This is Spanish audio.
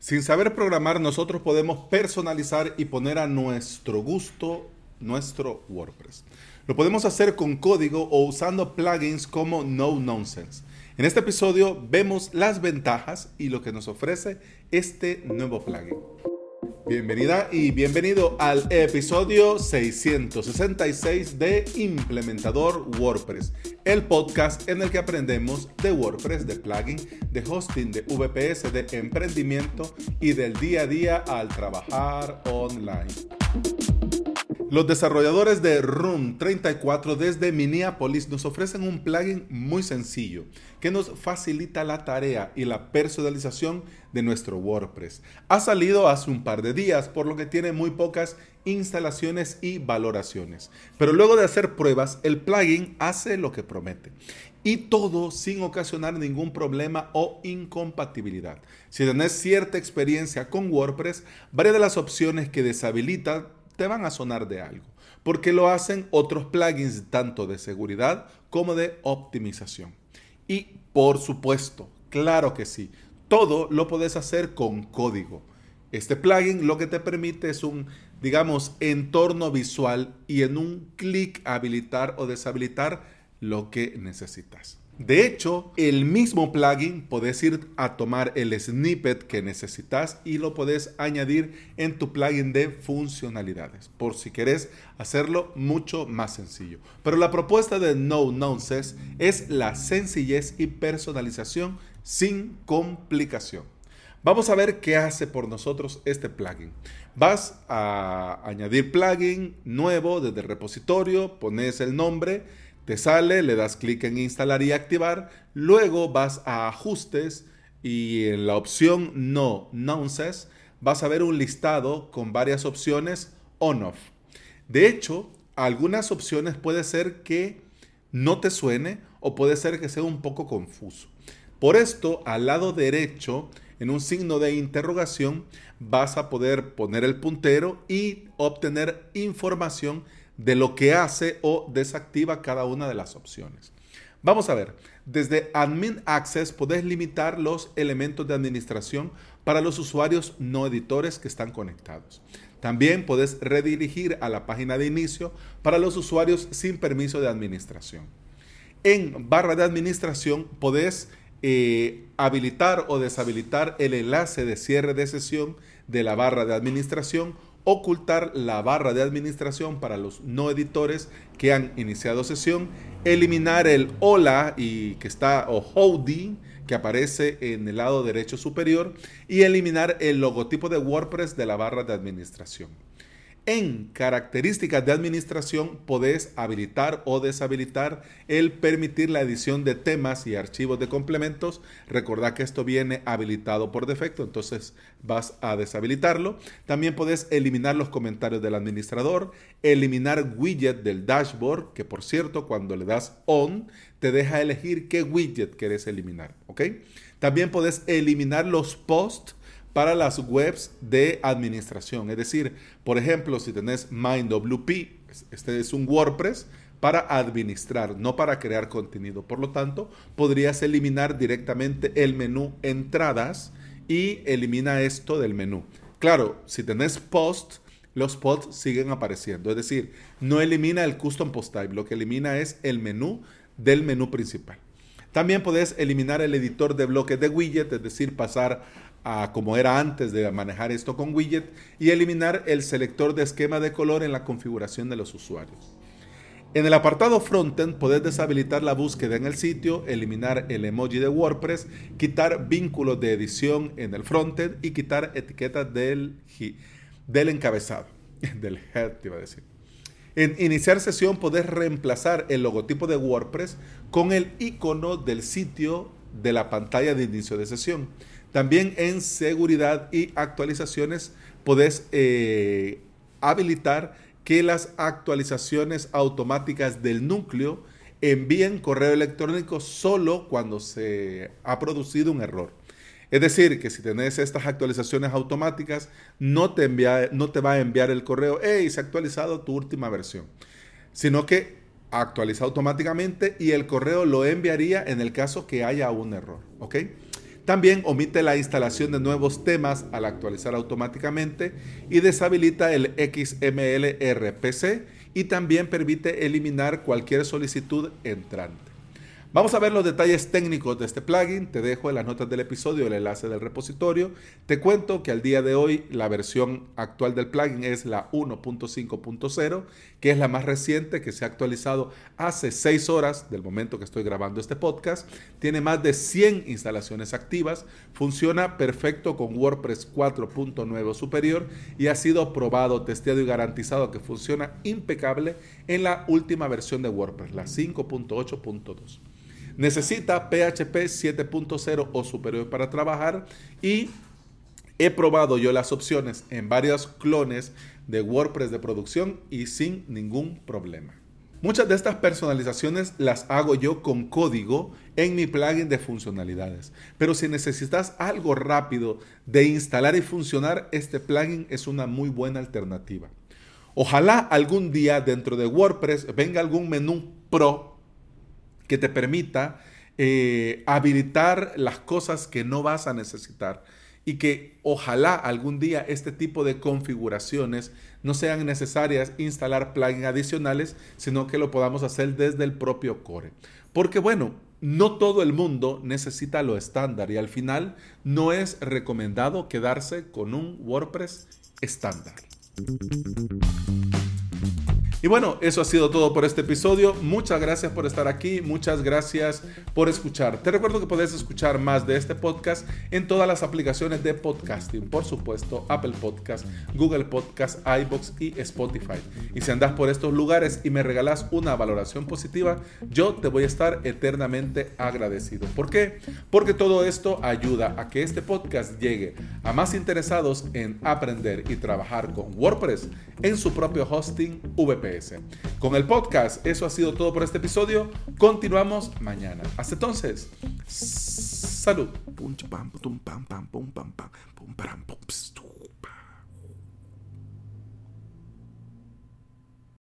Sin saber programar, nosotros podemos personalizar y poner a nuestro gusto nuestro WordPress. Lo podemos hacer con código o usando plugins como No Nonsense. En este episodio vemos las ventajas y lo que nos ofrece este nuevo plugin. Bienvenida y bienvenido al episodio 666 de Implementador WordPress, el podcast en el que aprendemos de WordPress, de plugin, de hosting, de VPS, de emprendimiento y del día a día al trabajar online. Los desarrolladores de Room 34 desde Minneapolis nos ofrecen un plugin muy sencillo que nos facilita la tarea y la personalización de nuestro WordPress. Ha salido hace un par de días, por lo que tiene muy pocas instalaciones y valoraciones. Pero luego de hacer pruebas, el plugin hace lo que promete. Y todo sin ocasionar ningún problema o incompatibilidad. Si tenés cierta experiencia con WordPress, varias de las opciones que deshabilitan te van a sonar de algo, porque lo hacen otros plugins tanto de seguridad como de optimización. Y por supuesto, claro que sí, todo lo puedes hacer con código. Este plugin lo que te permite es un, digamos, entorno visual y en un clic habilitar o deshabilitar lo que necesitas. De hecho, el mismo plugin puedes ir a tomar el snippet que necesitas y lo puedes añadir en tu plugin de funcionalidades, por si quieres hacerlo mucho más sencillo. Pero la propuesta de No Nonsense es la sencillez y personalización sin complicación. Vamos a ver qué hace por nosotros este plugin. Vas a añadir plugin nuevo desde el repositorio, pones el nombre te sale, le das clic en instalar y activar, luego vas a ajustes y en la opción no nonsense vas a ver un listado con varias opciones on-off. De hecho, algunas opciones puede ser que no te suene o puede ser que sea un poco confuso. Por esto, al lado derecho, en un signo de interrogación, vas a poder poner el puntero y obtener información de lo que hace o desactiva cada una de las opciones. Vamos a ver, desde Admin Access podés limitar los elementos de administración para los usuarios no editores que están conectados. También podés redirigir a la página de inicio para los usuarios sin permiso de administración. En barra de administración podés eh, habilitar o deshabilitar el enlace de cierre de sesión de la barra de administración ocultar la barra de administración para los no editores que han iniciado sesión, eliminar el hola y que está o howdy que aparece en el lado derecho superior y eliminar el logotipo de WordPress de la barra de administración. En características de administración podés habilitar o deshabilitar el permitir la edición de temas y archivos de complementos. Recordad que esto viene habilitado por defecto, entonces vas a deshabilitarlo. También podés eliminar los comentarios del administrador, eliminar widget del dashboard, que por cierto cuando le das on te deja elegir qué widget quieres eliminar. ¿ok? También podés eliminar los posts para las webs de administración. Es decir, por ejemplo, si tenés MindWP, este es un WordPress para administrar, no para crear contenido. Por lo tanto, podrías eliminar directamente el menú entradas y elimina esto del menú. Claro, si tenés post, los posts siguen apareciendo. Es decir, no elimina el custom post type, lo que elimina es el menú del menú principal. También puedes eliminar el editor de bloques de widget, es decir, pasar a como era antes de manejar esto con widget y eliminar el selector de esquema de color en la configuración de los usuarios. En el apartado Frontend podés deshabilitar la búsqueda en el sitio, eliminar el emoji de WordPress, quitar vínculos de edición en el frontend y quitar etiquetas del, del encabezado, del head, te iba a decir. En iniciar sesión podés reemplazar el logotipo de WordPress con el icono del sitio de la pantalla de inicio de sesión. También en seguridad y actualizaciones podés eh, habilitar que las actualizaciones automáticas del núcleo envíen correo electrónico solo cuando se ha producido un error. Es decir, que si tenés estas actualizaciones automáticas, no te, no te va a enviar el correo, hey, se ha actualizado tu última versión, sino que actualiza automáticamente y el correo lo enviaría en el caso que haya un error. ¿ok? También omite la instalación de nuevos temas al actualizar automáticamente y deshabilita el XML RPC y también permite eliminar cualquier solicitud entrante. Vamos a ver los detalles técnicos de este plugin. Te dejo en las notas del episodio el enlace del repositorio. Te cuento que al día de hoy la versión actual del plugin es la 1.5.0, que es la más reciente que se ha actualizado hace 6 horas del momento que estoy grabando este podcast. Tiene más de 100 instalaciones activas. Funciona perfecto con WordPress 4.9 superior y ha sido probado, testeado y garantizado que funciona impecable en la última versión de WordPress, la 5.8.2. Necesita PHP 7.0 o superior para trabajar y he probado yo las opciones en varios clones de WordPress de producción y sin ningún problema. Muchas de estas personalizaciones las hago yo con código en mi plugin de funcionalidades. Pero si necesitas algo rápido de instalar y funcionar, este plugin es una muy buena alternativa. Ojalá algún día dentro de WordPress venga algún menú pro que te permita eh, habilitar las cosas que no vas a necesitar y que ojalá algún día este tipo de configuraciones no sean necesarias instalar plugins adicionales, sino que lo podamos hacer desde el propio core. Porque bueno, no todo el mundo necesita lo estándar y al final no es recomendado quedarse con un WordPress estándar. Y bueno, eso ha sido todo por este episodio. Muchas gracias por estar aquí, muchas gracias por escuchar. Te recuerdo que puedes escuchar más de este podcast en todas las aplicaciones de podcasting, por supuesto, Apple Podcast, Google Podcast, iBox y Spotify. Y si andas por estos lugares y me regalas una valoración positiva, yo te voy a estar eternamente agradecido. ¿Por qué? Porque todo esto ayuda a que este podcast llegue a más interesados en aprender y trabajar con WordPress en su propio hosting VP. Con el podcast, eso ha sido todo por este episodio. Continuamos mañana. Hasta entonces, salud.